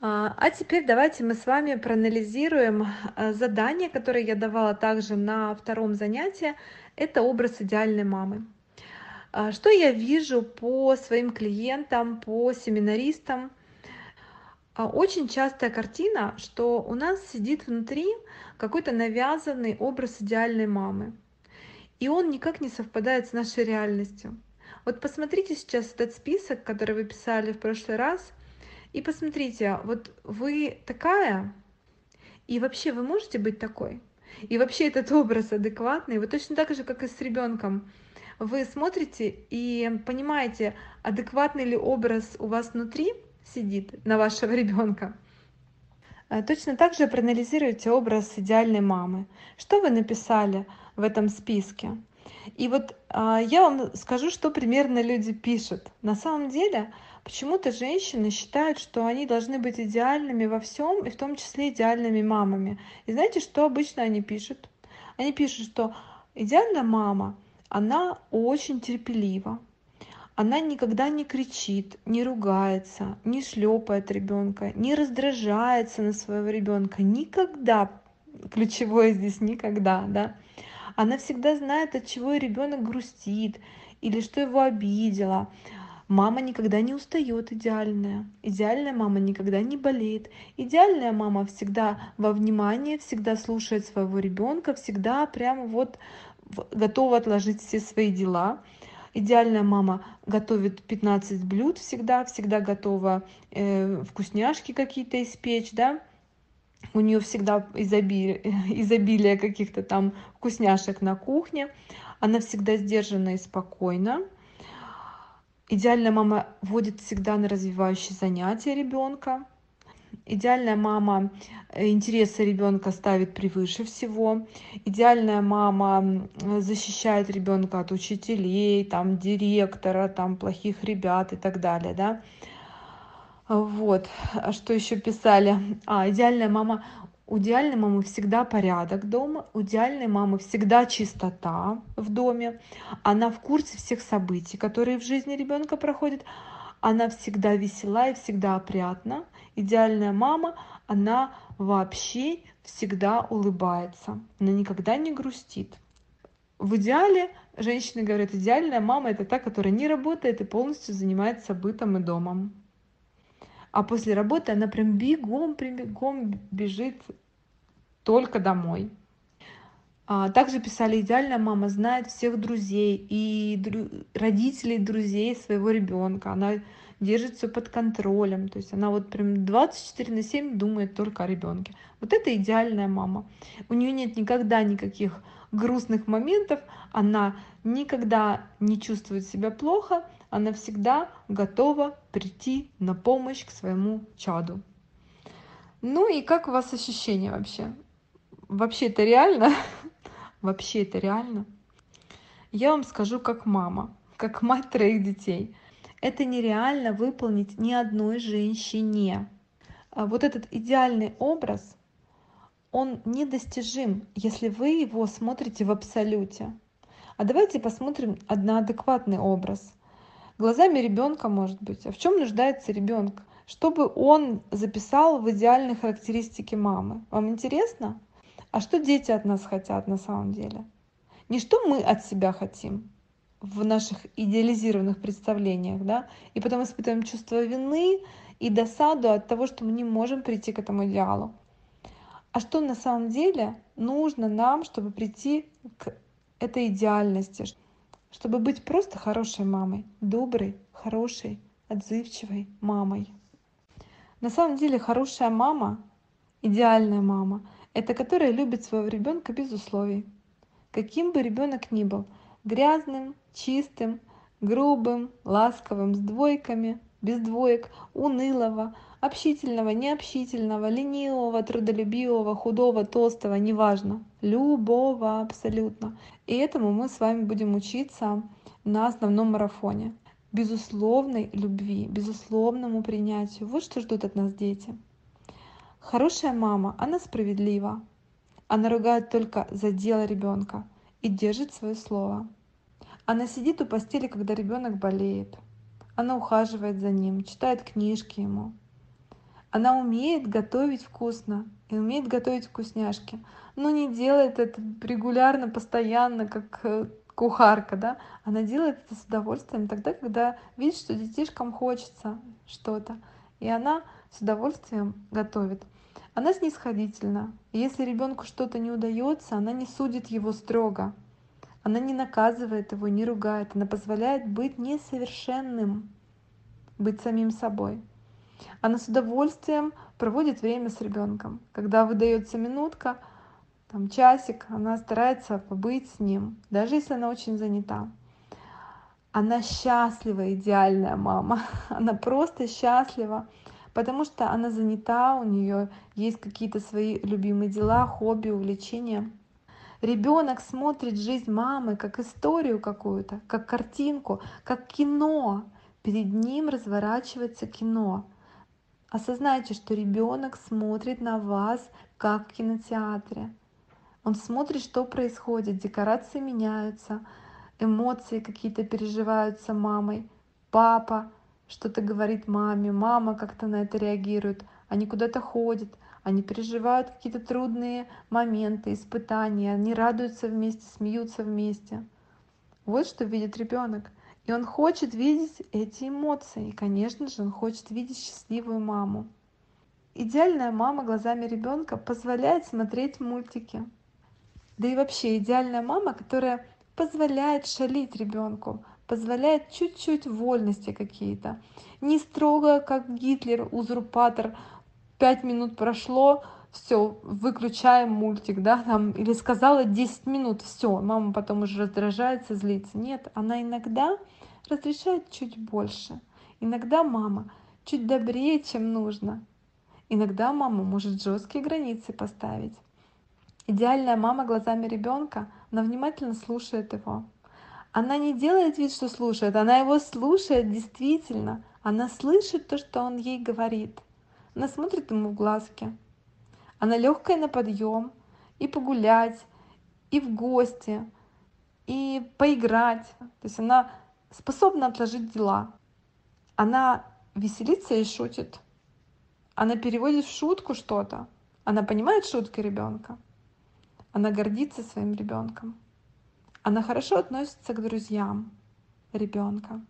А а теперь давайте мы с вами проанализируем а, задание, которое я давала также на втором занятии. Это образ идеальной мамы. А, Что я вижу по своим клиентам, по семинаристам? Очень частая картина, что у нас сидит внутри какой-то навязанный образ идеальной мамы. И он никак не совпадает с нашей реальностью. Вот посмотрите сейчас этот список, который вы писали в прошлый раз, и посмотрите, вот вы такая, и вообще вы можете быть такой? И вообще этот образ адекватный, вы точно так же, как и с ребенком. Вы смотрите и понимаете, адекватный ли образ у вас внутри сидит на вашего ребенка. Э, Точно так же проанализируйте образ идеальной мамы. Что вы написали в этом списке? И вот а, я вам скажу, что примерно люди пишут. На самом деле, почему-то женщины считают, что они должны быть идеальными во всем, и в том числе идеальными мамами. И знаете, что обычно они пишут? Они пишут, что идеальная мама, она очень терпелива, она никогда не кричит, не ругается, не шлепает ребенка, не раздражается на своего ребенка. Никогда. Ключевое здесь никогда, да. Она всегда знает, от чего ребенок грустит или что его обидело. Мама никогда не устает идеальная. Идеальная мама никогда не болеет. Идеальная мама всегда во внимании, всегда слушает своего ребенка, всегда прямо вот готова отложить все свои дела. Идеальная мама готовит 15 блюд всегда, всегда готова э, вкусняшки какие-то испечь, да. У нее всегда изобилие, изобилие каких-то там вкусняшек на кухне. Она всегда сдержана и спокойна. Идеальная мама водит всегда на развивающие занятия ребенка. Идеальная мама э, интересы ребенка ставит превыше всего. Идеальная мама защищает ребенка от учителей, там, директора, там, плохих ребят и так далее. Да? Вот, а что еще писали? А, идеальная мама у идеальной мамы всегда порядок дома, у идеальной мамы всегда чистота в доме, она в курсе всех событий, которые в жизни ребенка проходят, она всегда весела и всегда опрятна. Идеальная мама, она вообще всегда улыбается, она никогда не грустит. В идеале женщины говорят, идеальная мама это та, которая не работает и полностью занимается бытом и домом а после работы она прям бегом, прям бегом бежит только домой. А, также писали, идеальная мама знает всех друзей и дру... родителей друзей своего ребенка. Она держит все под контролем. То есть она вот прям 24 на 7 думает только о ребенке. Вот это идеальная мама. У нее нет никогда никаких грустных моментов. Она никогда не чувствует себя плохо она всегда готова прийти на помощь к своему чаду. Ну и как у вас ощущения вообще? Вообще это реально? Вообще это реально? Я вам скажу как мама, как мать троих детей. Это нереально выполнить ни одной женщине. А вот этот идеальный образ, он недостижим, если вы его смотрите в абсолюте. А давайте посмотрим на адекватный образ глазами ребенка, может быть. А в чем нуждается ребенок? Чтобы он записал в идеальные характеристики мамы. Вам интересно? А что дети от нас хотят на самом деле? Не что мы от себя хотим в наших идеализированных представлениях, да, и потом испытываем чувство вины и досаду от того, что мы не можем прийти к этому идеалу. А что на самом деле нужно нам, чтобы прийти к этой идеальности, чтобы быть просто хорошей мамой, доброй, хорошей, отзывчивой мамой. На самом деле хорошая мама, идеальная мама, это которая любит своего ребенка без условий. Каким бы ребенок ни был, грязным, чистым, грубым, ласковым, с двойками, без двоек, унылого, общительного, необщительного, ленивого, трудолюбивого, худого, толстого, неважно, любого абсолютно. И этому мы с вами будем учиться на основном марафоне. Безусловной любви, безусловному принятию. Вот что ждут от нас дети. Хорошая мама, она справедлива. Она ругает только за дело ребенка и держит свое слово. Она сидит у постели, когда ребенок болеет. Она ухаживает за ним, читает книжки ему. Она умеет готовить вкусно и умеет готовить вкусняшки, но не делает это регулярно, постоянно, как э, кухарка, да, она делает это с удовольствием тогда, когда видит, что детишкам хочется что-то, и она с удовольствием готовит. Она снисходительна. если ребенку что-то не удается, она не судит его строго. Она не наказывает его, не ругает. Она позволяет быть несовершенным, быть самим собой. Она с удовольствием проводит время с ребенком. Когда выдается минутка, там часик, она старается побыть с ним, даже если она очень занята. Она счастлива, идеальная мама. Она просто счастлива, потому что она занята, у нее есть какие-то свои любимые дела, хобби, увлечения. Ребенок смотрит жизнь мамы как историю какую-то, как картинку, как кино. Перед ним разворачивается кино. Осознайте, что ребенок смотрит на вас как в кинотеатре. Он смотрит, что происходит, декорации меняются, эмоции какие-то переживаются мамой, папа что-то говорит маме, мама как-то на это реагирует, они куда-то ходят, они переживают какие-то трудные моменты, испытания, они радуются вместе, смеются вместе. Вот что видит ребенок. И он хочет видеть эти эмоции. И, конечно же, он хочет видеть счастливую маму. Идеальная мама глазами ребенка позволяет смотреть мультики. Да и вообще идеальная мама, которая позволяет шалить ребенку, позволяет чуть-чуть вольности какие-то. Не строго, как Гитлер, узурпатор, пять минут прошло, все, выключаем мультик, да, там, или сказала 10 минут, все, мама потом уже раздражается, злится. Нет, она иногда разрешает чуть больше. Иногда мама чуть добрее, чем нужно. Иногда мама может жесткие границы поставить. Идеальная мама глазами ребенка, она внимательно слушает его. Она не делает вид, что слушает, она его слушает действительно. Она слышит то, что он ей говорит. Она смотрит ему в глазки. Она легкая на подъем и погулять, и в гости, и поиграть. То есть она способна отложить дела. Она веселится и шутит. Она переводит в шутку что-то. Она понимает шутки ребенка. Она гордится своим ребенком. Она хорошо относится к друзьям ребенка.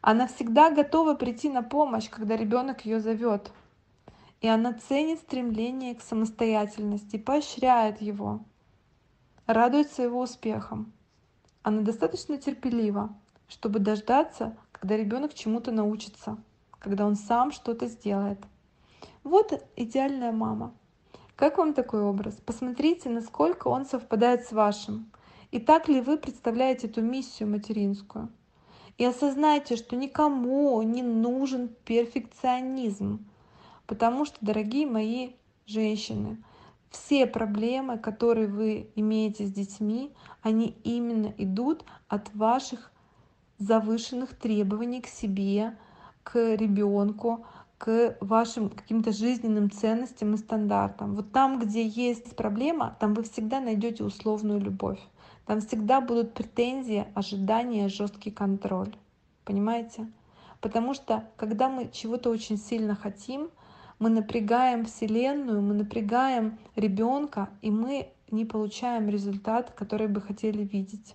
Она всегда готова прийти на помощь, когда ребенок ее зовет. И она ценит стремление к самостоятельности, поощряет его, радуется его успехам. Она достаточно терпелива, чтобы дождаться, когда ребенок чему-то научится, когда он сам что-то сделает. Вот идеальная мама. Как вам такой образ? Посмотрите, насколько он совпадает с вашим. И так ли вы представляете эту миссию материнскую? И осознайте, что никому не нужен перфекционизм. Потому что, дорогие мои женщины, все проблемы, которые вы имеете с детьми, они именно идут от ваших завышенных требований к себе, к ребенку, к вашим каким-то жизненным ценностям и стандартам. Вот там, где есть проблема, там вы всегда найдете условную любовь. Там всегда будут претензии, ожидания, жесткий контроль. Понимаете? Потому что когда мы чего-то очень сильно хотим, мы напрягаем Вселенную, мы напрягаем ребенка, и мы не получаем результат, который бы хотели видеть.